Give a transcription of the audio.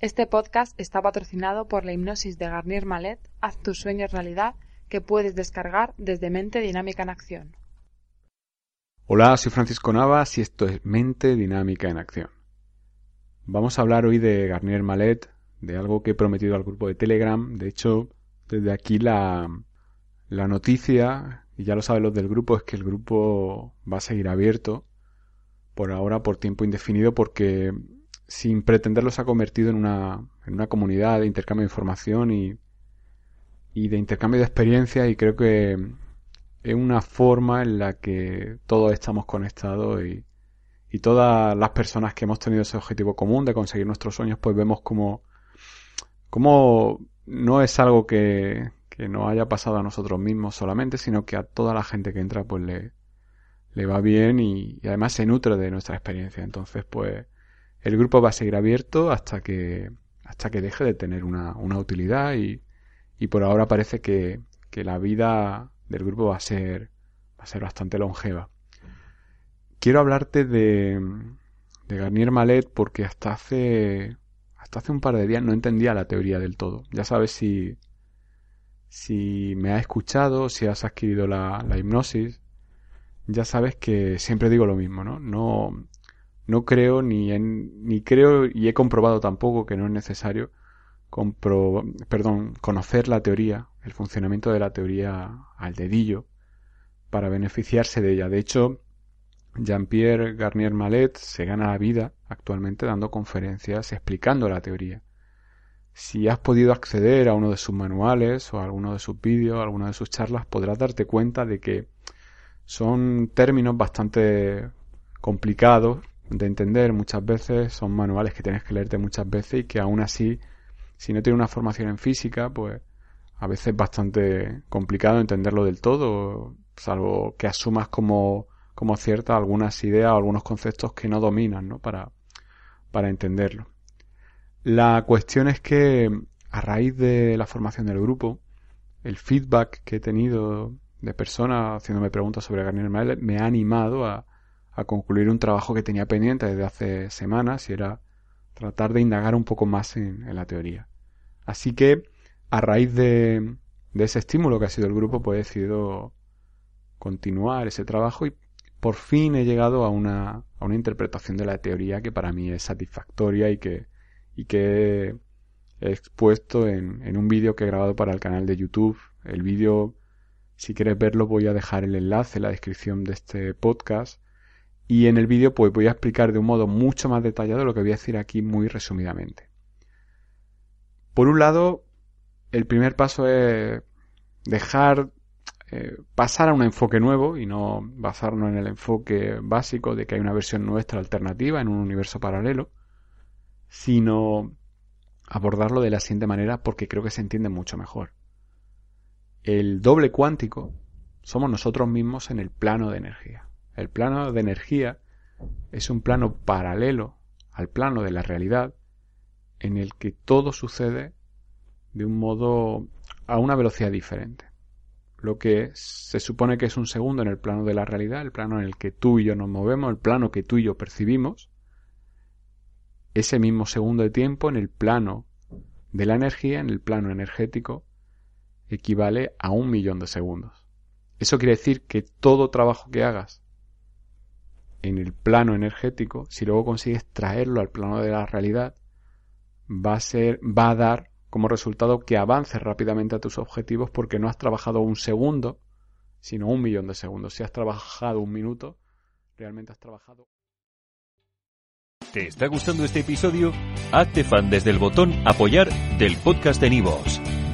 Este podcast está patrocinado por la hipnosis de Garnier Malet, Haz tus sueños realidad, que puedes descargar desde Mente Dinámica en Acción. Hola, soy Francisco Navas y esto es Mente Dinámica en Acción. Vamos a hablar hoy de Garnier Malet, de algo que he prometido al grupo de Telegram. De hecho, desde aquí la, la noticia, y ya lo saben los del grupo, es que el grupo va a seguir abierto por ahora por tiempo indefinido porque sin pretenderlo se ha convertido en una, en una comunidad de intercambio de información y, y de intercambio de experiencias y creo que es una forma en la que todos estamos conectados y, y todas las personas que hemos tenido ese objetivo común de conseguir nuestros sueños pues vemos como, como no es algo que, que nos haya pasado a nosotros mismos solamente, sino que a toda la gente que entra pues le, le va bien y, y además se nutre de nuestra experiencia. Entonces pues el grupo va a seguir abierto hasta que, hasta que deje de tener una, una utilidad y, y, por ahora parece que, que, la vida del grupo va a ser, va a ser bastante longeva. Quiero hablarte de, de Garnier Malet porque hasta hace, hasta hace un par de días no entendía la teoría del todo. Ya sabes si, si me has escuchado, si has adquirido la, la hipnosis, ya sabes que siempre digo lo mismo, ¿no? No, no creo ni en, ni creo y he comprobado tampoco que no es necesario compro, perdón, conocer la teoría, el funcionamiento de la teoría al dedillo para beneficiarse de ella. De hecho, Jean-Pierre Garnier Malet se gana la vida actualmente dando conferencias explicando la teoría. Si has podido acceder a uno de sus manuales o a alguno de sus vídeos, a alguna de sus charlas, podrás darte cuenta de que son términos bastante complicados de entender muchas veces, son manuales que tienes que leerte muchas veces y que aún así, si no tienes una formación en física, pues a veces es bastante complicado entenderlo del todo, salvo que asumas como, como ciertas algunas ideas o algunos conceptos que no dominan, ¿no? Para, para entenderlo. La cuestión es que a raíz de la formación del grupo, el feedback que he tenido de personas haciéndome preguntas sobre Garnier me ha animado a, a concluir un trabajo que tenía pendiente desde hace semanas y era tratar de indagar un poco más en, la teoría. Así que, a raíz de, de, ese estímulo que ha sido el grupo, pues he decidido continuar ese trabajo y por fin he llegado a una, a una interpretación de la teoría que para mí es satisfactoria y que, y que he expuesto en, en un vídeo que he grabado para el canal de YouTube. El vídeo, si quieres verlo, voy a dejar el enlace en la descripción de este podcast y en el vídeo pues voy a explicar de un modo mucho más detallado lo que voy a decir aquí muy resumidamente. Por un lado, el primer paso es dejar eh, pasar a un enfoque nuevo y no basarnos en el enfoque básico de que hay una versión nuestra alternativa en un universo paralelo, sino abordarlo de la siguiente manera porque creo que se entiende mucho mejor. El doble cuántico somos nosotros mismos en el plano de energía. El plano de energía es un plano paralelo al plano de la realidad en el que todo sucede de un modo a una velocidad diferente. Lo que se supone que es un segundo en el plano de la realidad, el plano en el que tú y yo nos movemos, el plano que tú y yo percibimos, ese mismo segundo de tiempo en el plano de la energía, en el plano energético, equivale a un millón de segundos. Eso quiere decir que todo trabajo que hagas en el plano energético, si luego consigues traerlo al plano de la realidad, va a ser, va a dar como resultado que avances rápidamente a tus objetivos porque no has trabajado un segundo, sino un millón de segundos. Si has trabajado un minuto, realmente has trabajado. ¿Te está gustando este episodio? Hazte fan desde el botón apoyar del podcast de Nivos.